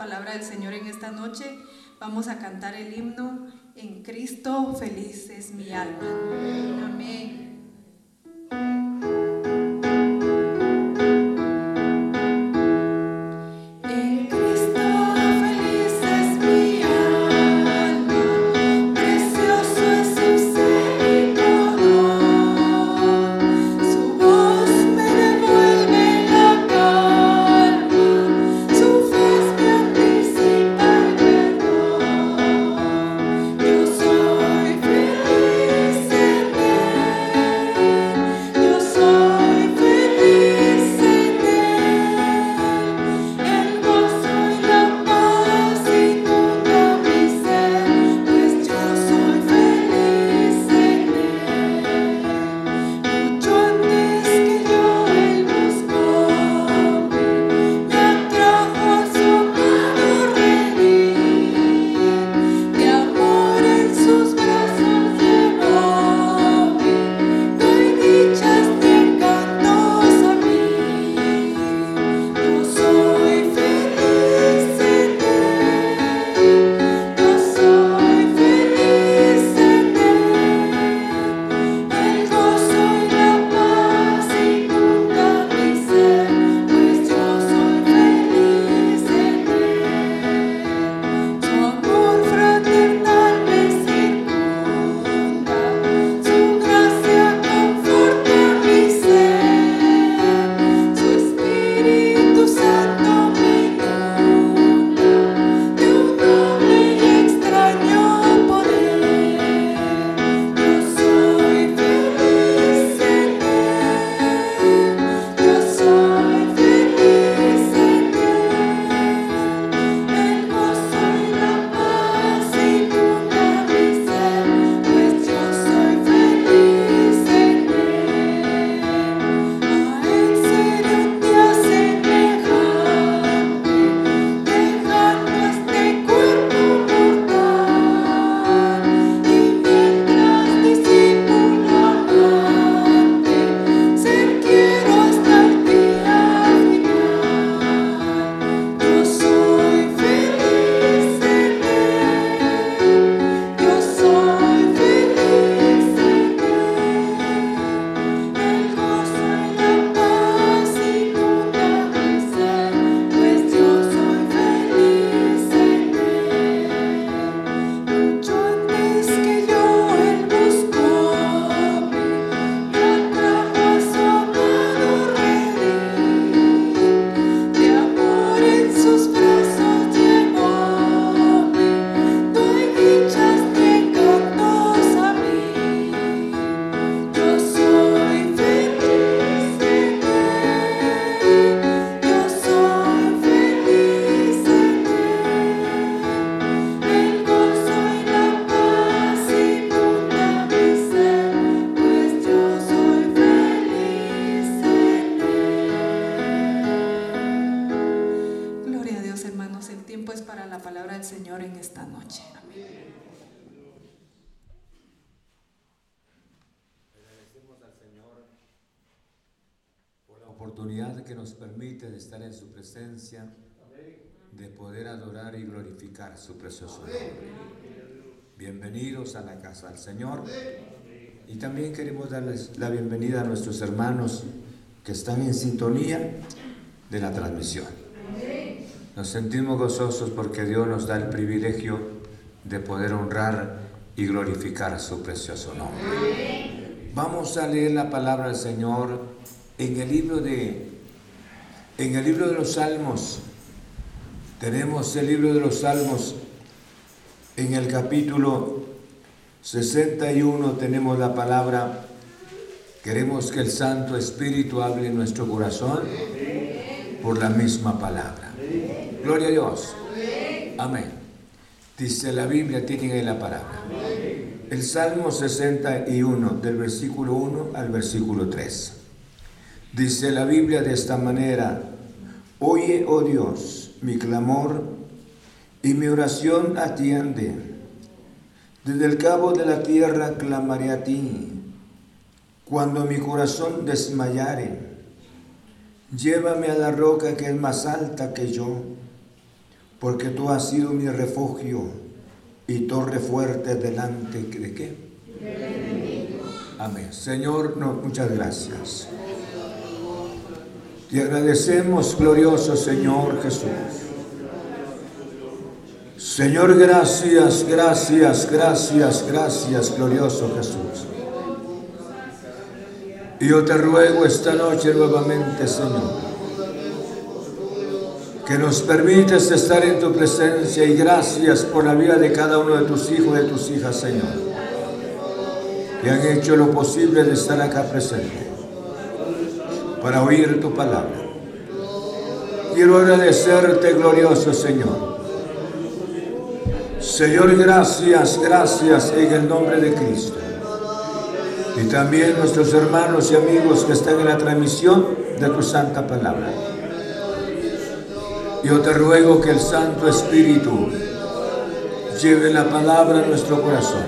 palabra del Señor en esta noche, vamos a cantar el himno En Cristo feliz es mi alma. Amén. Bienvenidos a la casa del Señor. Y también queremos darles la bienvenida a nuestros hermanos que están en sintonía de la transmisión. Nos sentimos gozosos porque Dios nos da el privilegio de poder honrar y glorificar su precioso nombre. Vamos a leer la palabra del Señor en el libro de en el libro de los Salmos. Tenemos el libro de los Salmos en el capítulo 61 tenemos la palabra Queremos que el Santo Espíritu hable en nuestro corazón por la misma palabra. Gloria a Dios. Amén. Dice la Biblia, tienen ahí la palabra. El Salmo 61, del versículo 1 al versículo 3. Dice la Biblia de esta manera, Oye, oh Dios, mi clamor y mi oración atiende. Desde el cabo de la tierra clamaré a ti cuando mi corazón desmayare, llévame a la roca que es más alta que yo, porque tú has sido mi refugio y torre fuerte delante de qué? Amén. Señor, muchas gracias. Te agradecemos, glorioso Señor Jesús. Señor, gracias, gracias, gracias, gracias, glorioso Jesús. Yo te ruego esta noche nuevamente, Señor, que nos permites estar en tu presencia y gracias por la vida de cada uno de tus hijos y de tus hijas, Señor, que han hecho lo posible de estar acá presente para oír tu palabra. Quiero agradecerte, glorioso Señor. Señor, gracias, gracias en el nombre de Cristo y también nuestros hermanos y amigos que están en la transmisión de tu santa palabra. Yo te ruego que el Santo Espíritu lleve la palabra a nuestro corazón.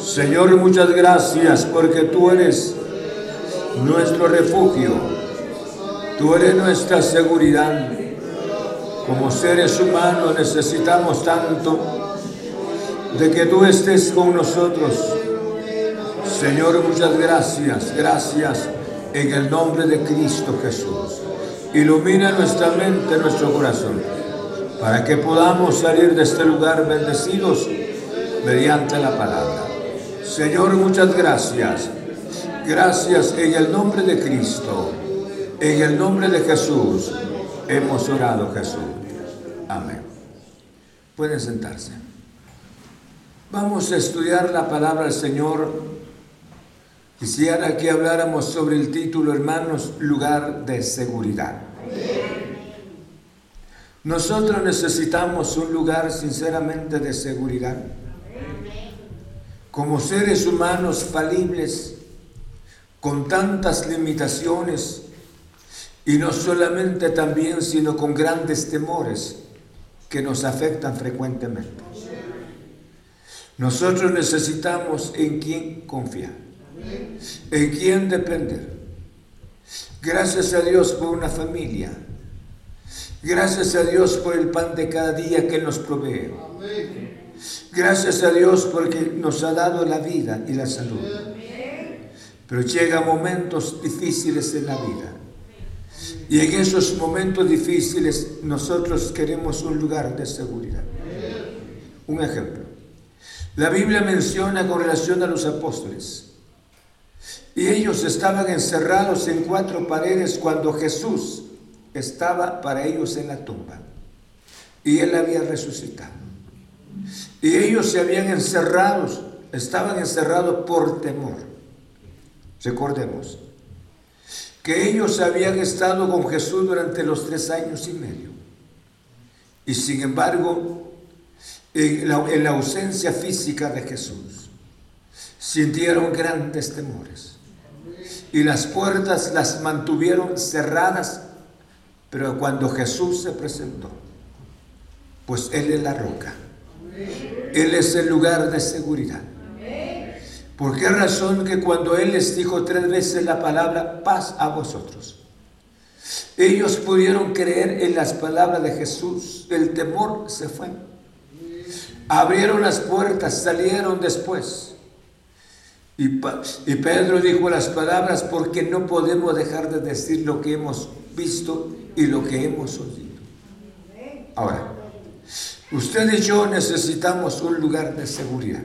Señor, muchas gracias porque tú eres nuestro refugio, tú eres nuestra seguridad. Como seres humanos necesitamos tanto de que tú estés con nosotros Señor, muchas gracias, gracias en el nombre de Cristo Jesús. Ilumina nuestra mente, nuestro corazón, para que podamos salir de este lugar bendecidos mediante la palabra. Señor, muchas gracias. Gracias en el nombre de Cristo, en el nombre de Jesús, hemos orado Jesús. Amén. Pueden sentarse. Vamos a estudiar la palabra del Señor Quisiera que habláramos sobre el título, hermanos, lugar de seguridad. Nosotros necesitamos un lugar sinceramente de seguridad. Como seres humanos falibles, con tantas limitaciones, y no solamente también, sino con grandes temores que nos afectan frecuentemente. Nosotros necesitamos en quien confiar. ¿En quién depender? Gracias a Dios por una familia. Gracias a Dios por el pan de cada día que nos provee. Gracias a Dios porque nos ha dado la vida y la salud. Pero llegan momentos difíciles en la vida. Y en esos momentos difíciles nosotros queremos un lugar de seguridad. Un ejemplo. La Biblia menciona con relación a los apóstoles y ellos estaban encerrados en cuatro paredes cuando Jesús estaba para ellos en la tumba. Y él había resucitado. Y ellos se habían encerrado, estaban encerrados por temor. Recordemos que ellos habían estado con Jesús durante los tres años y medio. Y sin embargo, en la, en la ausencia física de Jesús, sintieron grandes temores y las puertas las mantuvieron cerradas, pero cuando Jesús se presentó, Pues Él es la roca. Él es el lugar de seguridad. ¿Por qué razón que cuando Él les dijo tres veces la palabra paz a vosotros? Ellos pudieron creer en las palabras de Jesús. El temor se fue. Abrieron las puertas, salieron después. Y, y, Pedro dijo las palabras porque no podemos dejar de decir lo que hemos visto y lo que hemos oído. Ahora, usted y yo necesitamos un lugar de seguridad.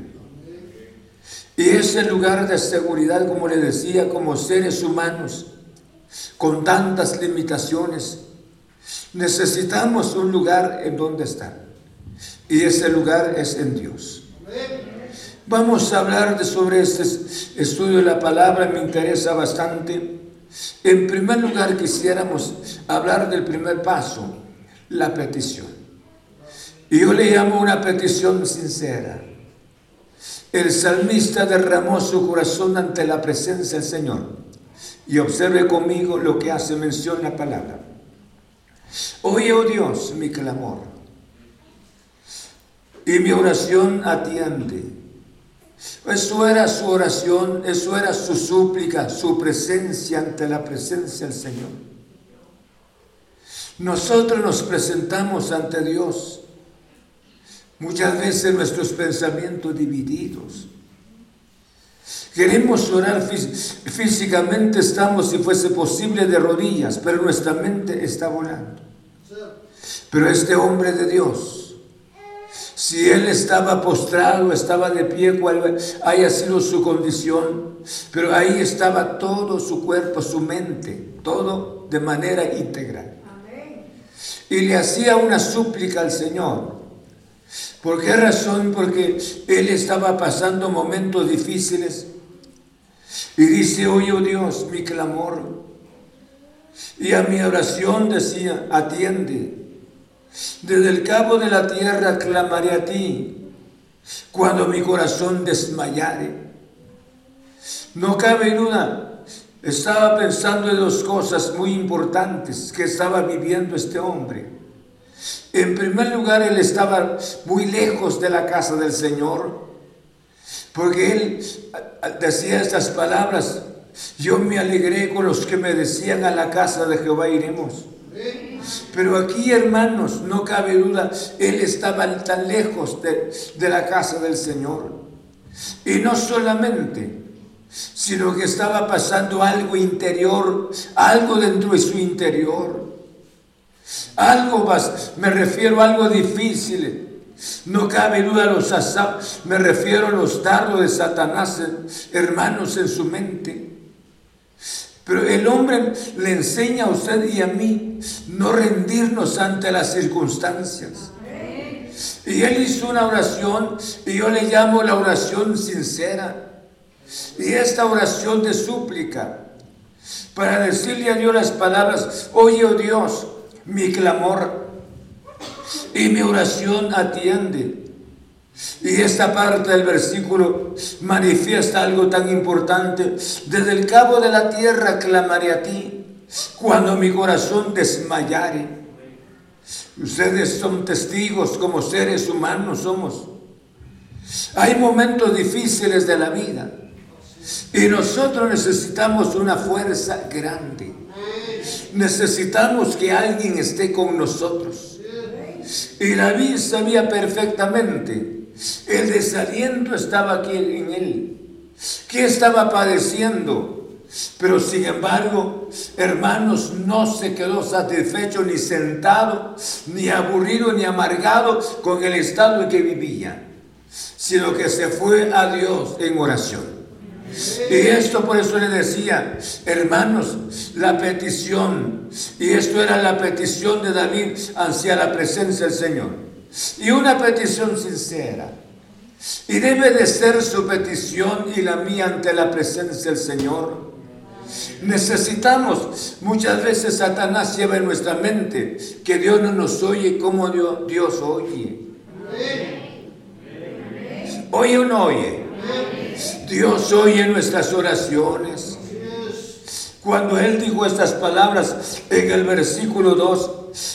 Y ese lugar de seguridad, como le decía, como seres humanos, con tantas limitaciones, necesitamos un lugar en donde estar. Y ese lugar es en Dios. Vamos a hablar de, sobre este estudio de la palabra, me interesa bastante. En primer lugar, quisiéramos hablar del primer paso, la petición. Y yo le llamo una petición sincera. El salmista derramó su corazón ante la presencia del Señor. Y observe conmigo lo que hace mención la palabra. Oye, oh Dios, mi clamor. Y mi oración atiende. Eso era su oración, eso era su súplica, su presencia ante la presencia del Señor. Nosotros nos presentamos ante Dios Muchas veces nuestros pensamientos divididos. Queremos orar físicamente, estamos, si fuese posible, de rodillas, pero nuestra mente está volando. Pero este hombre de Dios, si él estaba postrado, estaba de pie, cual haya sido su condición, pero ahí estaba todo su cuerpo, su mente, todo de manera íntegra. Y le hacía una súplica al Señor. ¿Por qué razón? Porque él estaba pasando momentos difíciles. Y dice, oye oh Dios, mi clamor. Y a mi oración decía, atiende. Desde el cabo de la tierra clamaré a ti cuando mi corazón desmayare. No cabe duda, estaba pensando en dos cosas muy importantes que estaba viviendo este hombre. En primer lugar, él estaba muy lejos de la casa del Señor, porque él decía estas palabras, yo me alegré con los que me decían a la casa de Jehová iremos. Pero aquí, hermanos, no cabe duda, él estaba tan lejos de, de la casa del Señor. Y no solamente, sino que estaba pasando algo interior, algo dentro de su interior. Algo más, me refiero a algo difícil. No cabe duda los me refiero a los dardos de Satanás, hermanos, en su mente. Pero el hombre le enseña a usted y a mí no rendirnos ante las circunstancias. Y él hizo una oración y yo le llamo la oración sincera. Y esta oración de súplica para decirle a Dios las palabras, oye oh Dios, mi clamor y mi oración atiende. Y esta parte del versículo manifiesta algo tan importante. Desde el cabo de la tierra clamaré a ti cuando mi corazón desmayare. Ustedes son testigos como seres humanos somos. Hay momentos difíciles de la vida y nosotros necesitamos una fuerza grande. Necesitamos que alguien esté con nosotros. Y David sabía perfectamente, el desaliento estaba aquí en él. ¿Qué estaba padeciendo? Pero sin embargo, hermanos, no se quedó satisfecho ni sentado, ni aburrido, ni amargado con el estado en que vivía, sino que se fue a Dios en oración. Y esto por eso le decía, hermanos, la petición, y esto era la petición de David hacia la presencia del Señor. Y una petición sincera. Y debe de ser su petición y la mía ante la presencia del Señor. Necesitamos, muchas veces Satanás lleva en nuestra mente que Dios no nos oye como Dios, Dios oye. ¿Oye o no oye? Dios oye nuestras oraciones. Cuando Él dijo estas palabras en el versículo 2,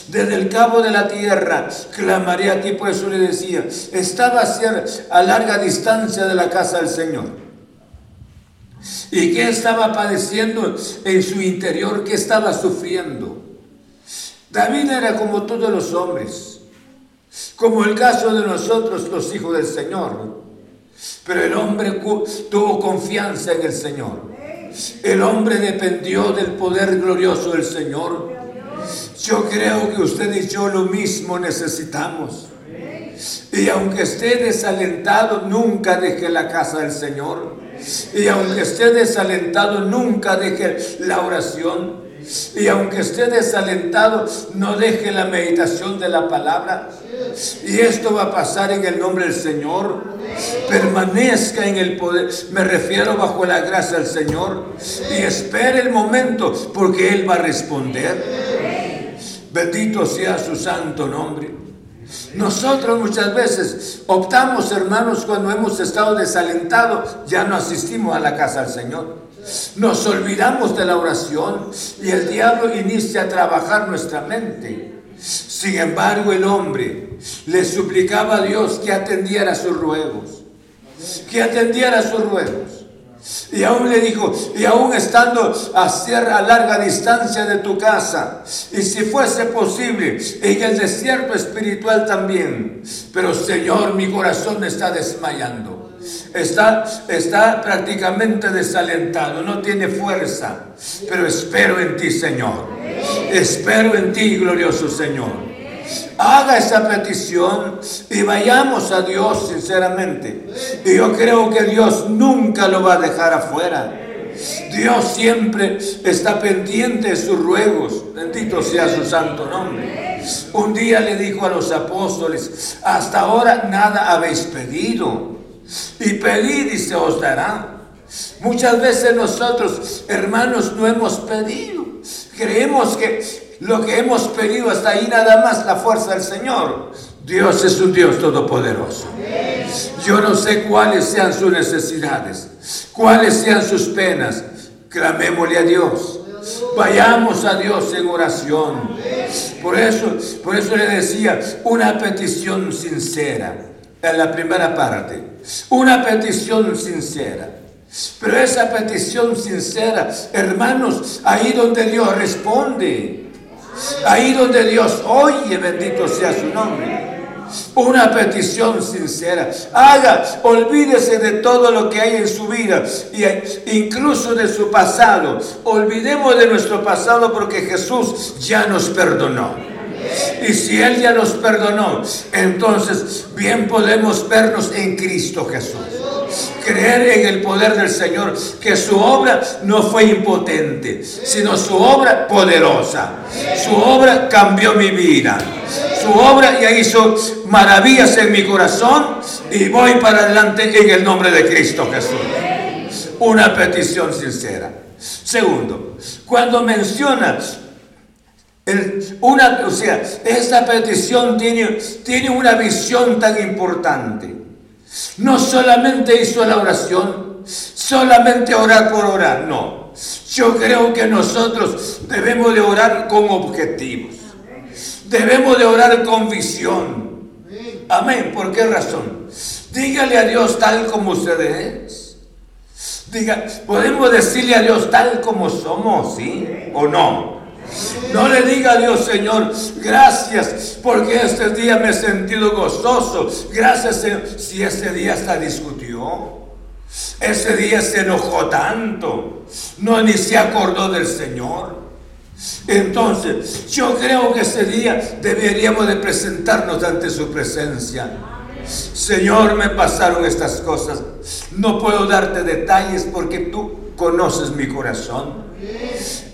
desde el cabo de la tierra, clamaré a ti, por eso le decía, estaba a larga distancia de la casa del Señor. ¿Y qué estaba padeciendo en su interior? ¿Qué estaba sufriendo? David era como todos los hombres, como el caso de nosotros los hijos del Señor. Pero el hombre tuvo confianza en el Señor. El hombre dependió del poder glorioso del Señor. Yo creo que usted y yo lo mismo necesitamos. Y aunque esté desalentado, nunca deje la casa del Señor. Y aunque esté desalentado, nunca deje la oración. Y aunque esté desalentado, no deje la meditación de la palabra. Y esto va a pasar en el nombre del Señor. Permanezca en el poder. Me refiero bajo la gracia del Señor. Y espere el momento porque Él va a responder. Bendito sea su santo nombre. Nosotros muchas veces optamos, hermanos, cuando hemos estado desalentados, ya no asistimos a la casa del Señor. Nos olvidamos de la oración y el diablo inicia a trabajar nuestra mente. Sin embargo, el hombre le suplicaba a Dios que atendiera sus ruegos, que atendiera sus ruegos. Y aún le dijo, y aún estando a, a larga distancia de tu casa, y si fuese posible, en el desierto espiritual también. Pero Señor, mi corazón está desmayando. Está, está prácticamente desalentado, no tiene fuerza. Pero espero en ti, Señor. Espero en ti, glorioso Señor haga esa petición y vayamos a Dios sinceramente. Y yo creo que Dios nunca lo va a dejar afuera. Dios siempre está pendiente de sus ruegos. Bendito sea su santo nombre. Un día le dijo a los apóstoles, hasta ahora nada habéis pedido. Y pedid y se os dará. Muchas veces nosotros, hermanos, no hemos pedido. Creemos que lo que hemos pedido hasta ahí nada más la fuerza del Señor. Dios es un Dios todopoderoso. Yo no sé cuáles sean sus necesidades, cuáles sean sus penas. Clamémosle a Dios. Vayamos a Dios en oración. Por eso, por eso le decía, una petición sincera en la primera parte. Una petición sincera. Pero esa petición sincera, hermanos, ahí donde Dios responde. Ahí donde Dios oye, bendito sea su nombre. Una petición sincera. Haga, olvídese de todo lo que hay en su vida, y incluso de su pasado. Olvidemos de nuestro pasado porque Jesús ya nos perdonó. Y si Él ya nos perdonó, entonces bien podemos vernos en Cristo Jesús. Creer en el poder del Señor, que su obra no fue impotente, sino su obra poderosa. Su obra cambió mi vida. Su obra ya hizo maravillas en mi corazón y voy para adelante en el nombre de Cristo Jesús. Una petición sincera. Segundo, cuando mencionas una, o sea, esta petición tiene, tiene una visión tan importante. No solamente hizo la oración, solamente orar por orar, no. Yo creo que nosotros debemos de orar con objetivos. Debemos de orar con visión. Amén. ¿Por qué razón? Dígale a Dios tal como usted es. Diga, podemos decirle a Dios tal como somos, ¿sí? ¿O no? No le diga a Dios, Señor, gracias porque este día me he sentido gozoso. Gracias, Si ese día hasta discutió, ese día se enojó tanto, no ni se acordó del Señor. Entonces, yo creo que ese día deberíamos de presentarnos ante su presencia. Señor, me pasaron estas cosas. No puedo darte detalles porque tú conoces mi corazón.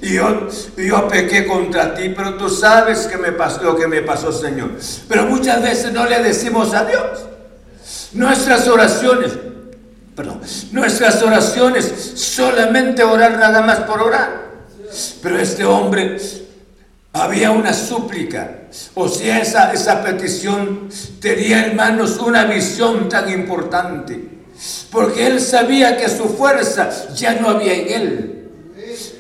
Y yo, yo pequé contra ti, pero tú sabes que me pasó, lo que me pasó, Señor. Pero muchas veces no le decimos a Dios. Nuestras oraciones, perdón, nuestras oraciones solamente orar nada más por orar. Pero este hombre había una súplica, o sea, esa, esa petición tenía, hermanos, una visión tan importante, porque él sabía que su fuerza ya no había en él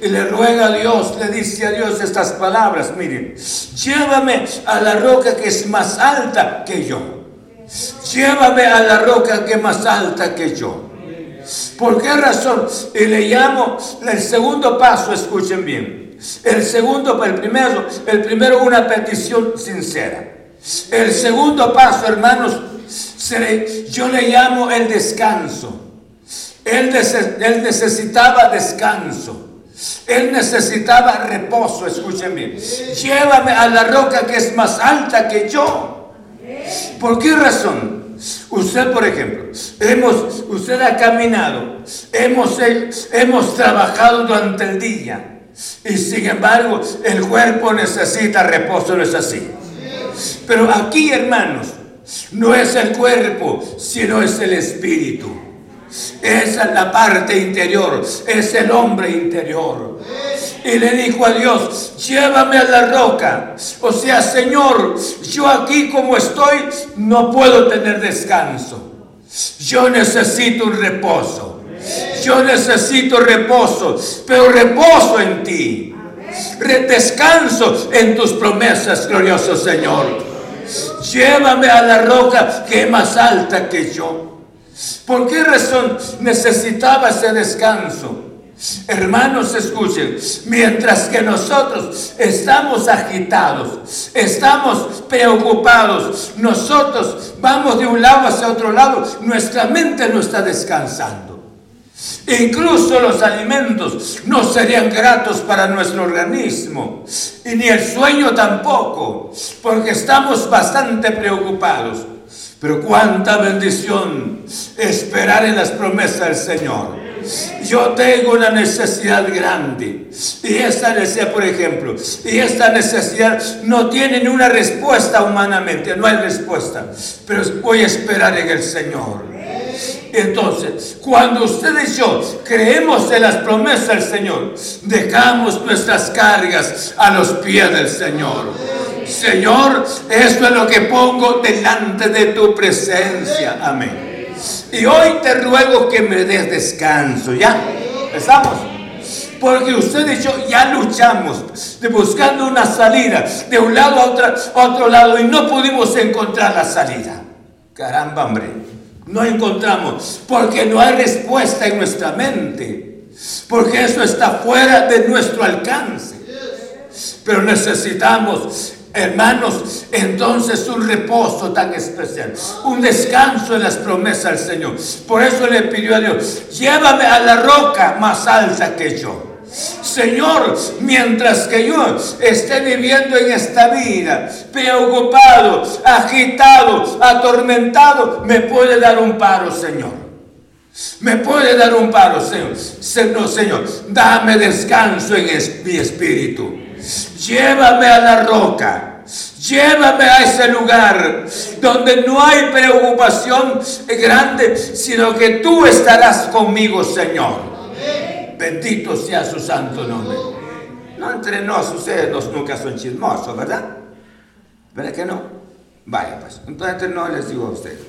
y le ruega a Dios, le dice a Dios estas palabras, miren, llévame a la roca que es más alta que yo. Llévame a la roca que es más alta que yo. ¿Por qué razón? Y le llamo el segundo paso, escuchen bien. El segundo, el primero, el primero una petición sincera. El segundo paso, hermanos, yo le llamo el descanso. Él, él necesitaba descanso. Él necesitaba reposo, escuchen bien. Llévame a la roca que es más alta que yo. ¿Por qué razón? Usted, por ejemplo, hemos, usted ha caminado, hemos, hemos trabajado durante el día y sin embargo el cuerpo necesita reposo, no es así. Pero aquí, hermanos, no es el cuerpo, sino es el espíritu. Esa es la parte interior, es el hombre interior. Y le dijo a Dios, llévame a la roca. O sea, Señor, yo aquí como estoy no puedo tener descanso. Yo necesito un reposo. Yo necesito reposo, pero reposo en ti. Descanso en tus promesas, glorioso Señor. Llévame a la roca que es más alta que yo. ¿Por qué razón necesitaba ese descanso? Hermanos, escuchen, mientras que nosotros estamos agitados, estamos preocupados, nosotros vamos de un lado hacia otro lado, nuestra mente no está descansando. Incluso los alimentos no serían gratos para nuestro organismo, y ni el sueño tampoco, porque estamos bastante preocupados. Pero cuánta bendición esperar en las promesas del Señor. Yo tengo una necesidad grande. Y esta necesidad, por ejemplo, y esta necesidad no tiene ni una respuesta humanamente, no hay respuesta. Pero voy a esperar en el Señor. Entonces, cuando ustedes y yo creemos en las promesas del Señor, dejamos nuestras cargas a los pies del Señor. Señor, esto es lo que pongo delante de tu presencia. Amén. Y hoy te ruego que me des descanso. ¿Ya? ¿Estamos? Porque usted y yo ya luchamos de buscando una salida de un lado a otro, a otro lado y no pudimos encontrar la salida. Caramba, hombre. No encontramos porque no hay respuesta en nuestra mente. Porque eso está fuera de nuestro alcance. Pero necesitamos Hermanos, entonces un reposo tan especial, un descanso en las promesas del Señor. Por eso le pidió a Dios, llévame a la roca más alta que yo. Señor, mientras que yo esté viviendo en esta vida, preocupado, agitado, atormentado, me puede dar un paro, Señor. Me puede dar un paro, Señor. Señor, Señor, dame descanso en mi espíritu. Llévame a la roca. Llévame a ese lugar donde no hay preocupación grande, sino que tú estarás conmigo, Señor. Bendito sea su santo nombre. No entre nos, ustedes nunca son chismosos, ¿verdad? ¿Verdad que no? Vaya, pues. Entonces no les digo a ustedes.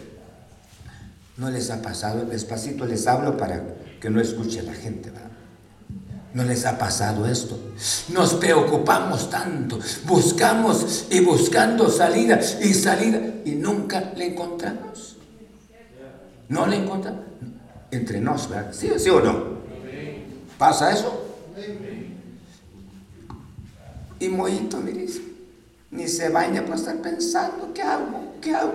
No les ha pasado, despacito les hablo para que no escuche la gente, ¿verdad? ¿No les ha pasado esto? Nos preocupamos tanto, buscamos y buscando salida y salida y nunca le encontramos. ¿No le encontramos? Entre nos, ¿verdad? ¿Sí, o no? ¿Pasa eso? Y Moito, mire, ni se baña para estar pensando, ¿qué hago? ¿Qué hago?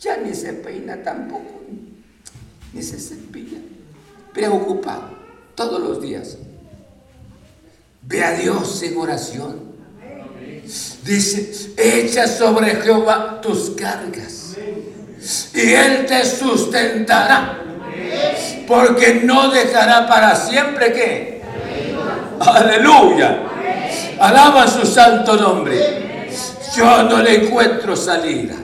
Ya ni se peina tampoco, ni se cepilla. Preocupado todos los días. Ve a Dios en oración. Dice, echa sobre Jehová tus cargas y Él te sustentará. Porque no dejará para siempre que. Aleluya. Alaba su santo nombre. Yo no le encuentro salida.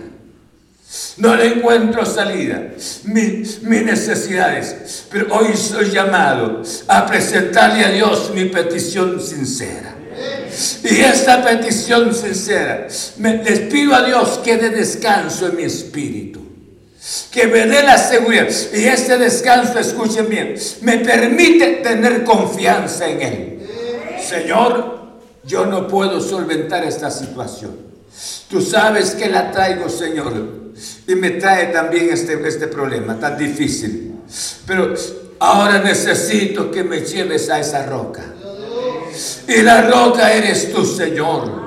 No le encuentro salida. Mis, necesidades. Pero hoy soy llamado a presentarle a Dios mi petición sincera. Y esta petición sincera, les pido a Dios que dé descanso en mi espíritu. que me dé la seguridad. Y este descanso, escuchen bien, me permite tener confianza en Él. Señor, yo no puedo solventar esta situación. Tú sabes que la traigo, Señor. Y me trae también este, este problema tan difícil. Pero ahora necesito que me lleves a esa roca. Y la roca eres tú, Señor.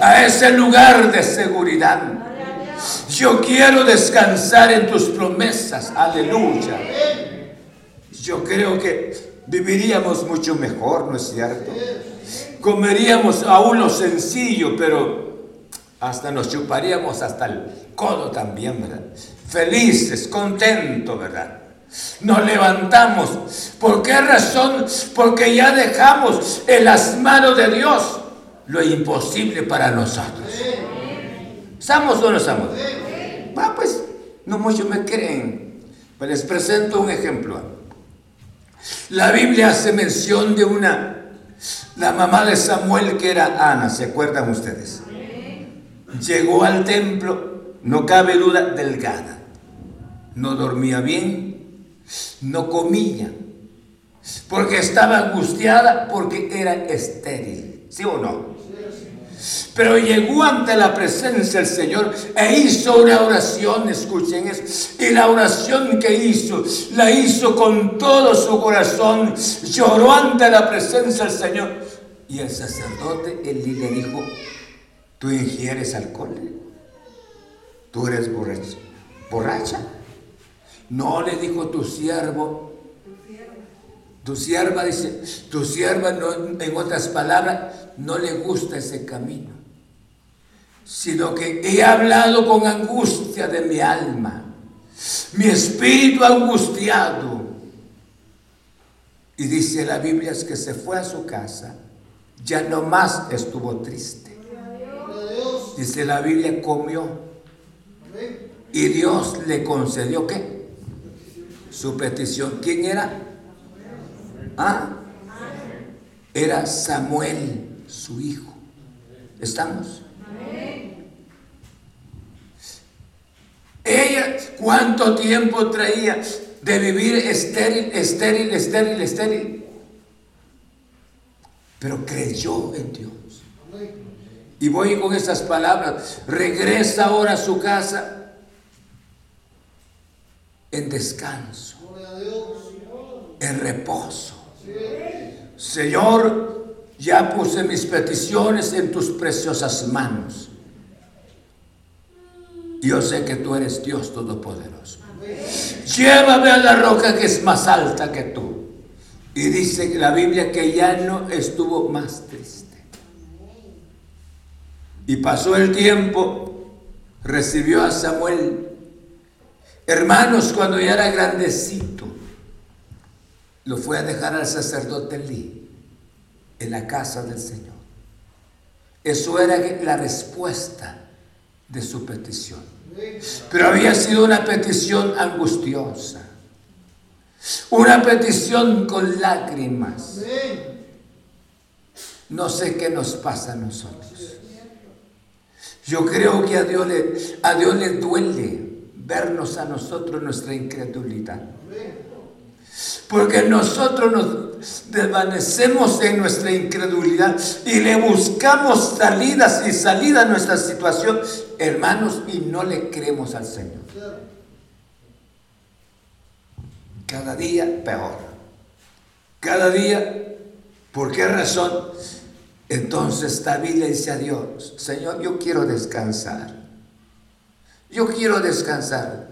A ese lugar de seguridad. Yo quiero descansar en tus promesas. Aleluya. Yo creo que viviríamos mucho mejor, ¿no es cierto? Comeríamos aún lo sencillo, pero hasta nos chuparíamos hasta el codo también, ¿verdad? Felices, contentos, ¿verdad? Nos levantamos. ¿Por qué razón? Porque ya dejamos en las manos de Dios lo imposible para nosotros. ¿Estamos o no estamos? Ah, pues no muchos me creen. Pero les presento un ejemplo. La Biblia hace mención de una, la mamá de Samuel que era Ana, ¿se acuerdan ustedes? Llegó al templo, no cabe duda, delgada. No dormía bien, no comía, porque estaba angustiada, porque era estéril. ¿Sí o no? Pero llegó ante la presencia del Señor e hizo una oración, escuchen eso. Y la oración que hizo, la hizo con todo su corazón. Lloró ante la presencia del Señor. Y el sacerdote, él le dijo, ¿tú ingieres alcohol? ¿Tú eres borracha? ¿Borracha? No le dijo tu siervo. Tu sierva dice, tu sierva no, en otras palabras, no le gusta ese camino sino que he hablado con angustia de mi alma, mi espíritu angustiado. Y dice la Biblia es que se fue a su casa, ya no más estuvo triste. Dice la Biblia comió y Dios le concedió qué? Su petición. ¿Quién era? ¿Ah? Era Samuel, su hijo. ¿Estamos? Ella, ¿cuánto tiempo traía de vivir estéril, estéril, estéril, estéril? Pero creyó en Dios. Y voy con esas palabras. Regresa ahora a su casa en descanso, en reposo. Señor, ya puse mis peticiones en tus preciosas manos. Yo sé que tú eres Dios Todopoderoso. Llévame a la roca que es más alta que tú. Y dice la Biblia que ya no estuvo más triste. Y pasó el tiempo, recibió a Samuel. Hermanos, cuando ya era grandecito, lo fue a dejar al sacerdote Lee en la casa del Señor. Eso era la respuesta de su petición. Pero había sido una petición angustiosa, una petición con lágrimas. No sé qué nos pasa a nosotros. Yo creo que a Dios le, a Dios le duele vernos a nosotros nuestra incredulidad. Porque nosotros nos desvanecemos en nuestra incredulidad y le buscamos salidas y salida a nuestra situación, hermanos, y no le creemos al Señor. Cada día peor. Cada día, ¿por qué razón? Entonces David le dice a Dios, Señor, yo quiero descansar. Yo quiero descansar.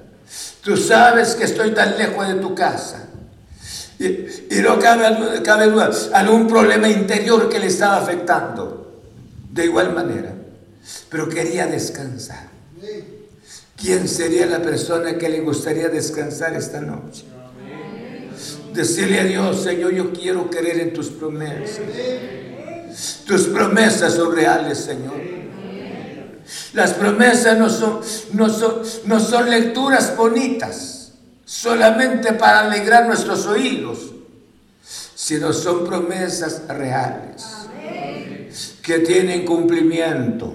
Tú sabes que estoy tan lejos de tu casa. Y, no cabe, cabe duda, algún problema interior que le estaba afectando. De igual manera. Pero quería descansar. ¿Quién sería la persona que le gustaría descansar esta noche? Decirle a Dios, Señor, yo quiero creer en tus promesas. Tus promesas son reales, Señor. Las promesas no son, no son, no son lecturas bonitas solamente para alegrar nuestros oídos, sino son promesas reales que tienen cumplimiento.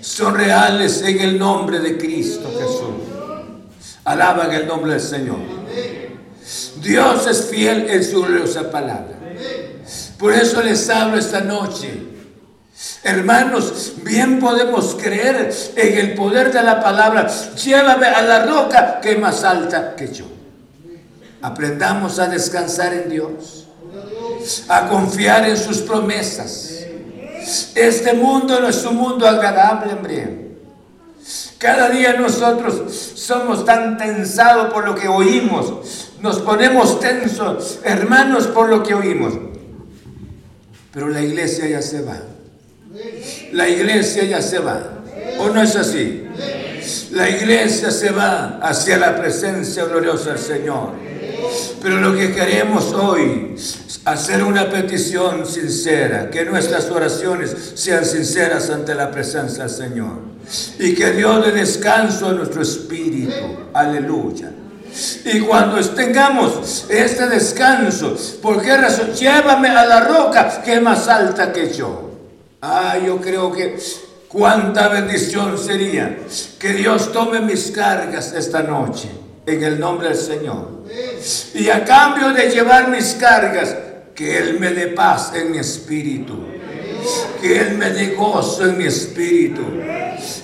Son reales en el nombre de Cristo Jesús. Alaban el nombre del Señor. Dios es fiel en su gloriosa palabra. Por eso les hablo esta noche. Hermanos, bien podemos creer en el poder de la palabra. Llévame a la roca que es más alta que yo. Aprendamos a descansar en Dios, a confiar en sus promesas. Este mundo no es un mundo agradable, hombre. Cada día nosotros somos tan tensados por lo que oímos. Nos ponemos tensos, hermanos, por lo que oímos. Pero la iglesia ya se va. La iglesia ya se va. ¿O no es así? La iglesia se va hacia la presencia gloriosa del Señor. Pero lo que queremos hoy es hacer una petición sincera, que nuestras oraciones sean sinceras ante la presencia del Señor. Y que Dios dé descanso a nuestro espíritu. Aleluya. Y cuando tengamos este descanso, ¿por qué razón? Llévame a la roca que es más alta que yo. Ah, yo creo que cuánta bendición sería que Dios tome mis cargas esta noche en el nombre del Señor. Y a cambio de llevar mis cargas, que Él me dé paz en mi espíritu. Que Él me dé gozo en mi espíritu.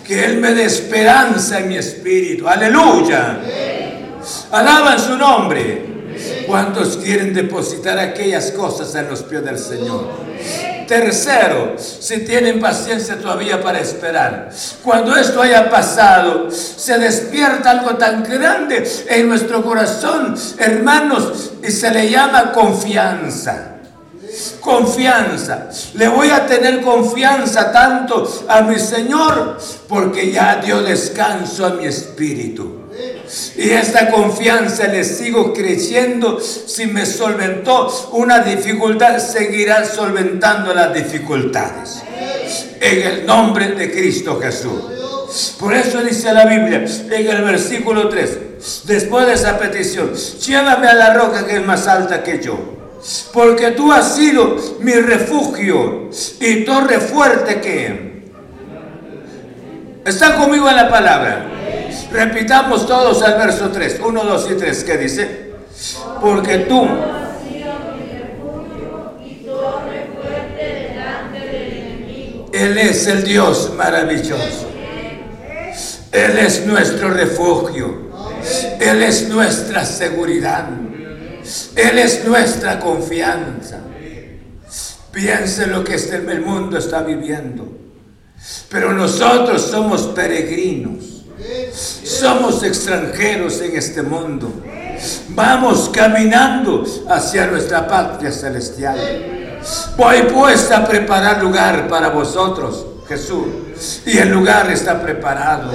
Que Él me dé esperanza en mi espíritu. Aleluya. Alaban su nombre. ¿Cuántos quieren depositar aquellas cosas en los pies del Señor? Tercero, si tienen paciencia todavía para esperar. Cuando esto haya pasado, se despierta algo tan grande en nuestro corazón, hermanos, y se le llama confianza. Confianza. Le voy a tener confianza tanto a mi Señor porque ya dio descanso a mi espíritu. Y esta confianza le sigo creciendo. Si me solventó una dificultad, seguirá solventando las dificultades. En el nombre de Cristo Jesús. Por eso dice la Biblia en el versículo 3, después de esa petición, llévame a la roca que es más alta que yo, porque tú has sido mi refugio y torre fuerte que... ¿Está conmigo en la palabra? Repitamos todos el verso 3. 1, 2 y 3. ¿Qué dice? Porque tú... Él es el Dios maravilloso. Él es nuestro refugio. Él es nuestra seguridad. Él es nuestra confianza. Piense lo que este, el mundo está viviendo. Pero nosotros somos peregrinos. Somos extranjeros en este mundo. Vamos caminando hacia nuestra patria celestial. Voy pues a preparar lugar para vosotros, Jesús. Y el lugar está preparado.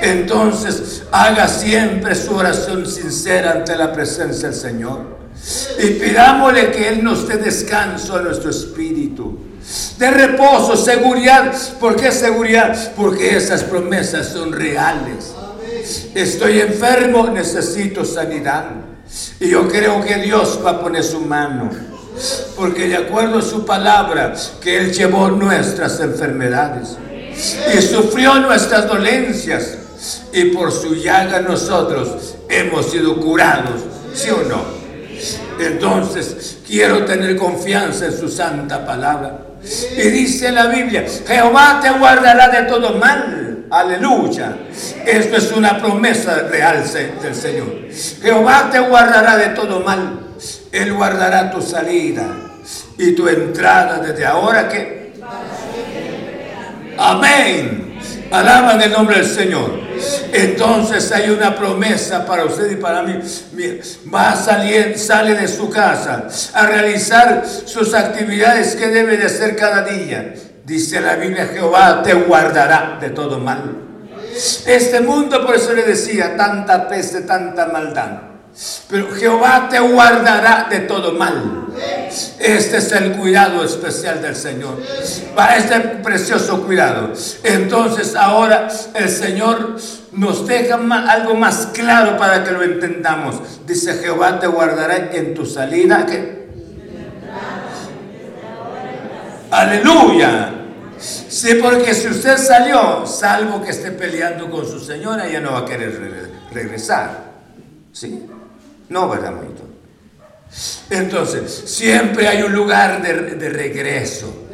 Entonces haga siempre su oración sincera ante la presencia del Señor. Y pidámosle que Él nos dé descanso a nuestro espíritu de reposo, seguridad. ¿Por qué seguridad? Porque esas promesas son reales. Estoy enfermo, necesito sanidad. Y yo creo que Dios va a poner su mano. Porque de acuerdo a su palabra, que Él llevó nuestras enfermedades y sufrió nuestras dolencias. Y por su llaga nosotros hemos sido curados. ¿Sí o no? Entonces, quiero tener confianza en su santa palabra. Y dice la Biblia, Jehová te guardará de todo mal. Aleluya. Esto es una promesa real del Señor. Jehová te guardará de todo mal. Él guardará tu salida y tu entrada desde ahora que... Amén. Alaban el nombre del Señor. Entonces hay una promesa para usted y para mí. Va a salir, sale de su casa a realizar sus actividades que debe de hacer cada día. Dice la Biblia, Jehová te guardará de todo mal. Este mundo, por eso le decía, tanta peste, tanta maldad. Pero Jehová te guardará de todo mal. Este es el cuidado especial del Señor. Para este precioso cuidado. Entonces ahora el Señor nos deja algo más claro para que lo entendamos. Dice Jehová te guardará en tu salida. Aleluya. Sí, porque si usted salió, salvo que esté peleando con su señora, ya no va a querer regresar. ¿Sí? No, ¿verdad, monito? Entonces, siempre hay un lugar de, de regreso.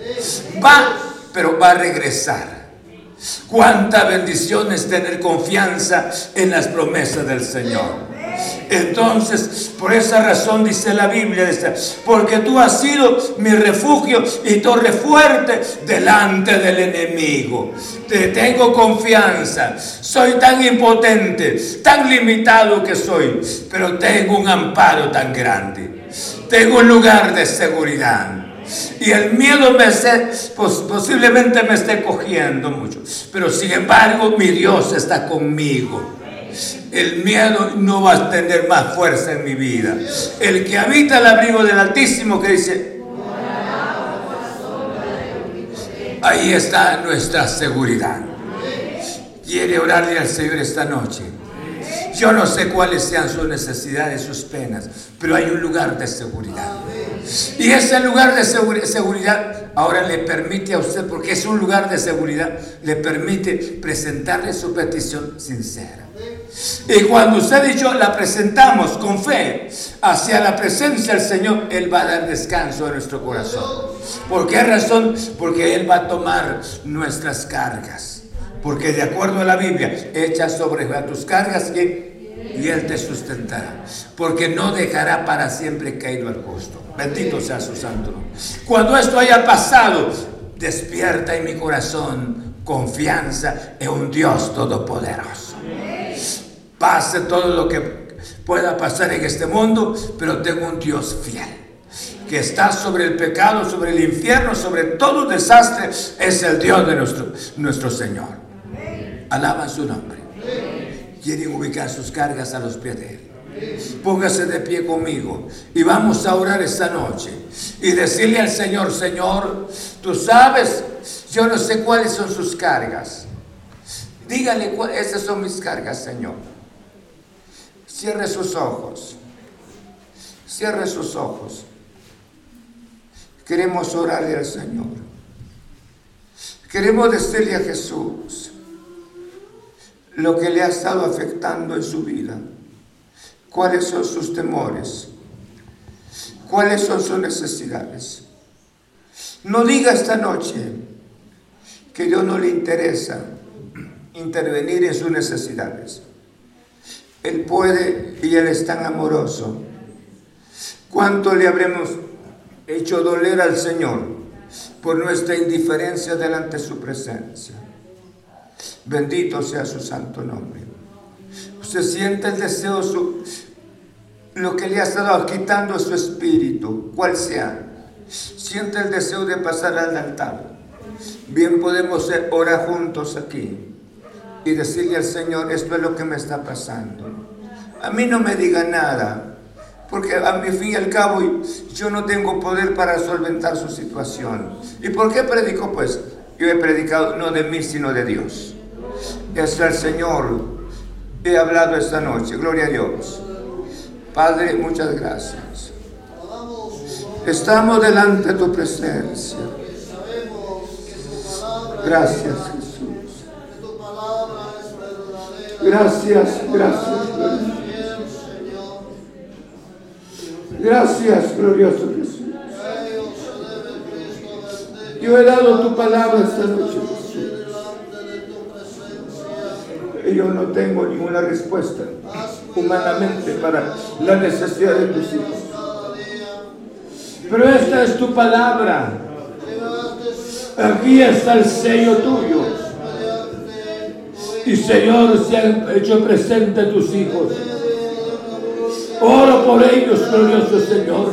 Va, pero va a regresar. Cuánta bendición es tener confianza en las promesas del Señor. Entonces, por esa razón dice la Biblia, porque tú has sido mi refugio y torre fuerte delante del enemigo. Te tengo confianza. Soy tan impotente, tan limitado que soy, pero tengo un amparo tan grande. Tengo un lugar de seguridad. Y el miedo me pues, posiblemente me esté cogiendo mucho. Pero sin embargo, mi Dios está conmigo el miedo no va a tener más fuerza en mi vida. El que habita el abrigo del Altísimo que dice, ahí está nuestra seguridad. Quiere orarle al Señor esta noche. Yo no sé cuáles sean sus necesidades, sus penas, pero hay un lugar de seguridad. Y ese lugar de seguridad ahora le permite a usted, porque es un lugar de seguridad, le permite presentarle su petición sincera. Y cuando usted y yo la presentamos con fe hacia la presencia del Señor, Él va a dar descanso a nuestro corazón. ¿Por qué razón? Porque Él va a tomar nuestras cargas. Porque de acuerdo a la Biblia, echa sobre tus cargas y Él te sustentará. Porque no dejará para siempre caído al justo. Bendito sea su santo. Cuando esto haya pasado, despierta en mi corazón confianza en un Dios todopoderoso pase todo lo que pueda pasar en este mundo, pero tengo un Dios fiel que está sobre el pecado, sobre el infierno, sobre todo desastre, es el Dios de nuestro, nuestro Señor. Alaban su nombre. Quieren ubicar sus cargas a los pies de Él. Póngase de pie conmigo y vamos a orar esta noche y decirle al Señor, Señor, tú sabes, yo no sé cuáles son sus cargas. Dígale, esas son mis cargas, Señor. Cierre sus ojos. Cierre sus ojos. Queremos orarle al Señor. Queremos decirle a Jesús lo que le ha estado afectando en su vida. ¿Cuáles son sus temores? ¿Cuáles son sus necesidades? No diga esta noche que Dios no le interesa intervenir en sus necesidades. Él puede y Él es tan amoroso. ¿Cuánto le habremos hecho doler al Señor por nuestra indiferencia delante de su presencia? Bendito sea su santo nombre. Usted siente el deseo, su, lo que le ha estado quitando su espíritu, cual sea. Siente el deseo de pasar al altar. Bien podemos orar juntos aquí y decirle al Señor, esto es lo que me está pasando. A mí no me diga nada, porque a mi fin y al cabo yo no tengo poder para solventar su situación. ¿Y por qué predico? Pues yo he predicado no de mí, sino de Dios. Es el Señor. He hablado esta noche. Gloria a Dios. Padre, muchas gracias. Estamos delante de tu presencia. Gracias, Gracias, gracias. Gracias, glorioso Jesús. Yo he dado tu palabra esta noche, yo no tengo ninguna respuesta humanamente para la necesidad de tus hijos. Pero esta es tu palabra. Aquí está el sello tuyo. Y Señor, se han hecho presente tus hijos. Oro por ellos, glorioso Señor.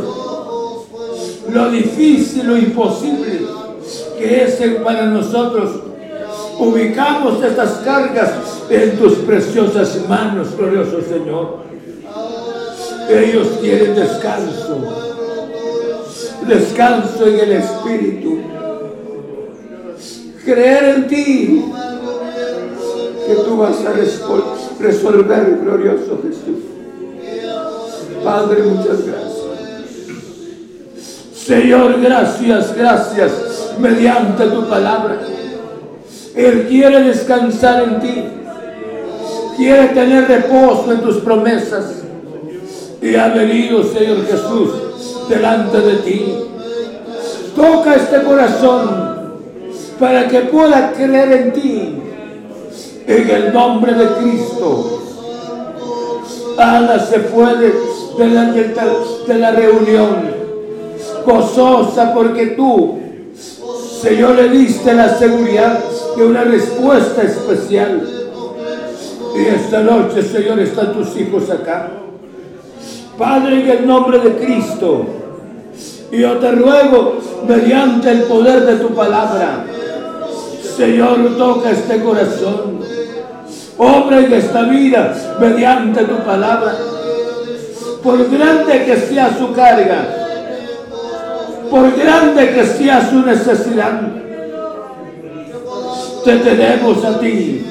Lo difícil, lo imposible es para nosotros. Ubicamos estas cargas en tus preciosas manos, glorioso Señor. Ellos quieren descanso. Descanso en el Espíritu. Creer en ti que tú vas a resolver, glorioso Jesús. Padre, muchas gracias. Señor, gracias, gracias, mediante tu palabra. Él quiere descansar en ti. quiere tener reposo en tus promesas y ha venido, Señor Jesús, delante de ti. Toca este corazón para que pueda creer en ti. En el nombre de Cristo. Ana se fue de, de la reunión gozosa porque tú, Señor, le diste la seguridad de una respuesta especial. Y esta noche, Señor, están tus hijos acá. Padre, en el nombre de Cristo, yo te ruego, mediante el poder de tu palabra, Señor, toca este corazón. Obra en esta vida mediante tu palabra. Por grande que sea su carga, por grande que sea su necesidad, te tenemos a ti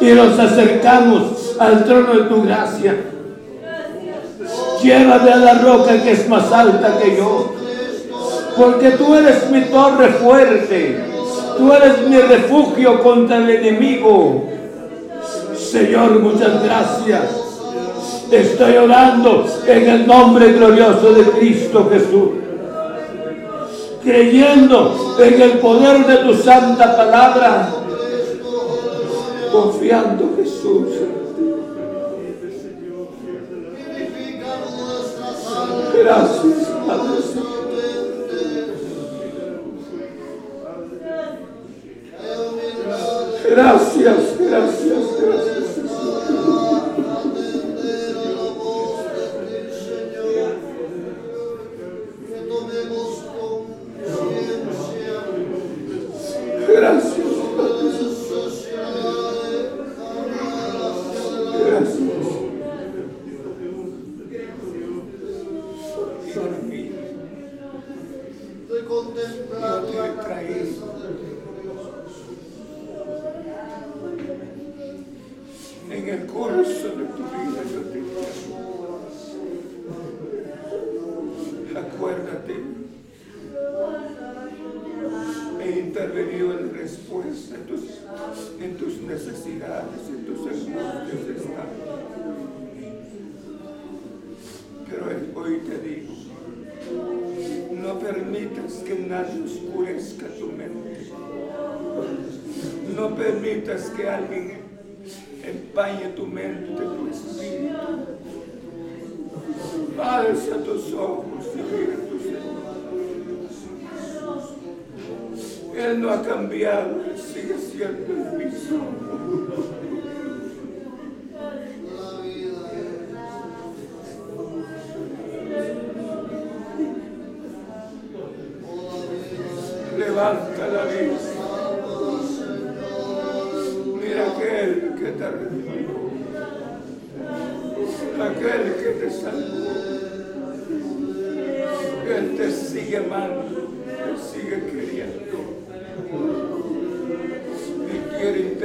y nos acercamos al trono de tu gracia. Llévame a la roca que es más alta que yo, porque tú eres mi torre fuerte, tú eres mi refugio contra el enemigo. Señor, muchas gracias. Estoy orando en el nombre glorioso de Cristo Jesús creyendo en el poder de tu santa palabra, confiando Jesús Gracias, Padre. Gracias,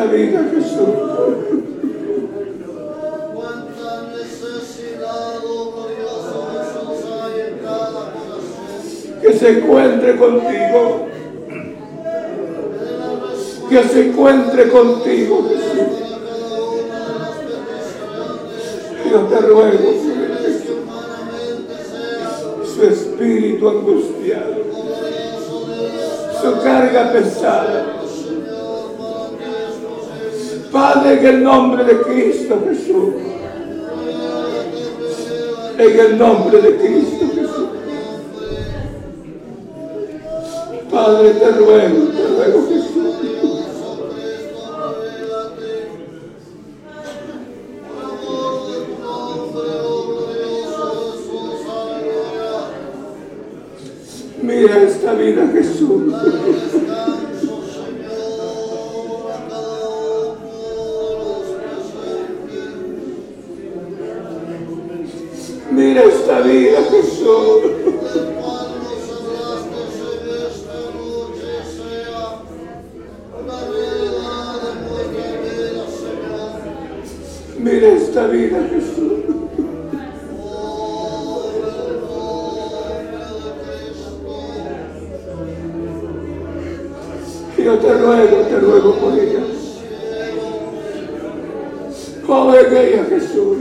esta vida, Jesús. se encuentre contigo. Que se encuentre contigo, Jesús. Yo te ruego, su espíritu angustiado, su carga pesada. Padre, en el nombre de Cristo Jesús, en el nombre de Cristo Padre, te ruego, te ruego Mira esta vida, Jesús. Yo te ruego, te ruego por ella. Joven ella, Jesús.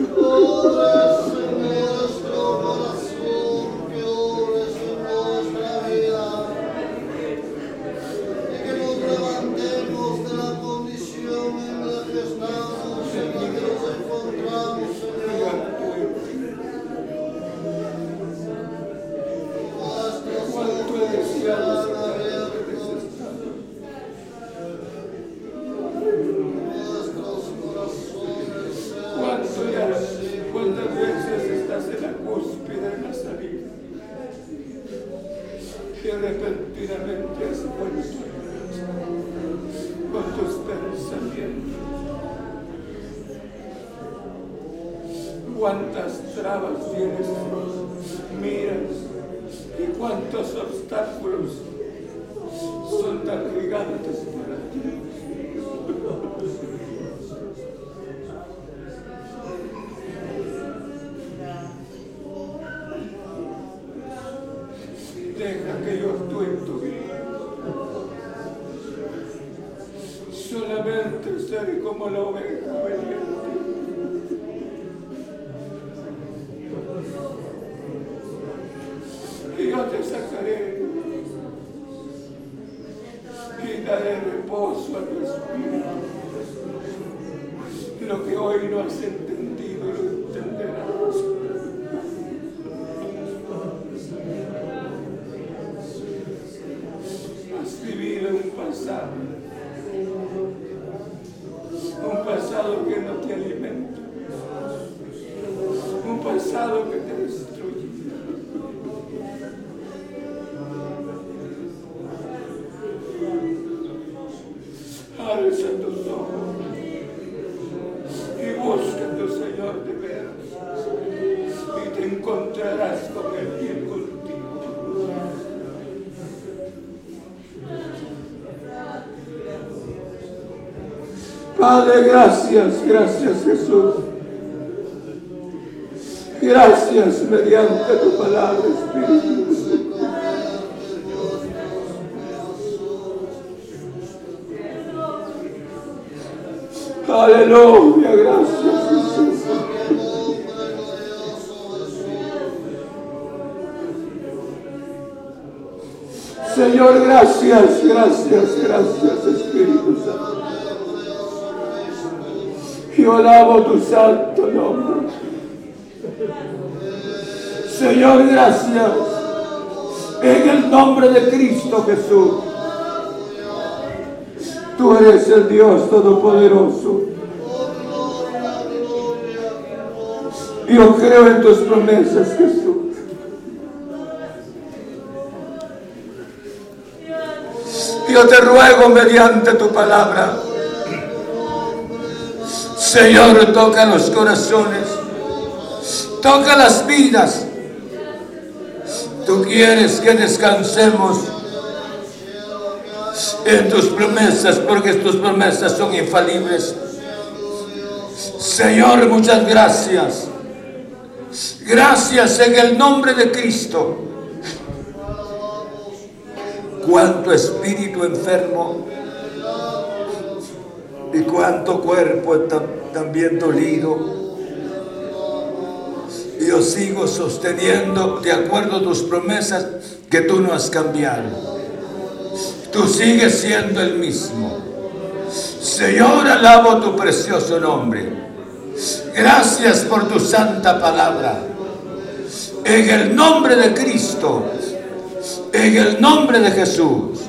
Seré como la oveja obediente. Y yo te sacaré y daré reposo a tu espíritu. Lo que hoy no has entendido lo entenderás. Vivido un pasado, Padre, gracias, gracias Jesús. Gracias mediante tu palabra, Espíritu. Aleluya, gracias Jesús. Señor, gracias, gracias, gracias alabo tu santo nombre. Señor, gracias. En el nombre de Cristo Jesús. Tú eres el Dios Todopoderoso. Yo creo en tus promesas, Jesús. Yo te ruego mediante tu palabra. Señor, toca los corazones. Toca las vidas. Tú quieres que descansemos en tus promesas, porque tus promesas son infalibles. Señor, muchas gracias. Gracias en el nombre de Cristo. Cuánto espíritu enfermo y cuánto cuerpo tam- también dolido. Yo sigo sosteniendo, de acuerdo a tus promesas, que tú no has cambiado. Tú sigues siendo el mismo. Señor, alabo tu precioso nombre. Gracias por tu santa palabra. En el nombre de Cristo, en el nombre de Jesús.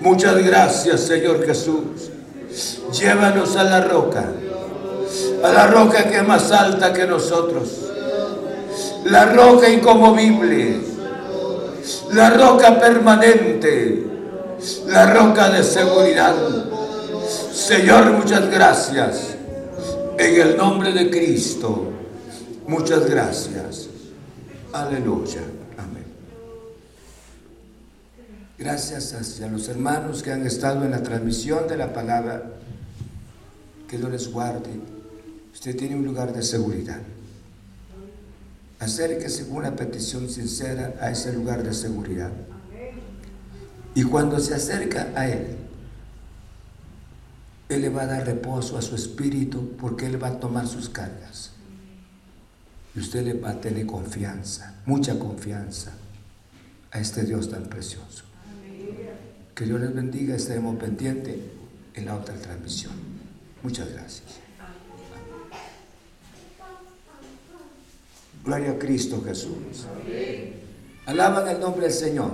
Muchas gracias, Señor Jesús. Llévanos a la roca, a la roca que es más alta que nosotros, la roca incomovible, la roca permanente, la roca de seguridad. Señor, muchas gracias. En el nombre de Cristo, muchas gracias. Aleluya. Amén. Gracias a los hermanos que han estado en la transmisión de la palabra. Que Dios les guarde. Usted tiene un lugar de seguridad. Acérquese con una petición sincera a ese lugar de seguridad. Y cuando se acerca a Él, Él le va a dar reposo a su espíritu porque Él va a tomar sus cargas. Y usted le va a tener confianza, mucha confianza a este Dios tan precioso. Que Dios les bendiga, estaremos pendientes en la otra transmisión. Muchas gracias. Gloria a Cristo Jesús. Alaban el nombre del Señor.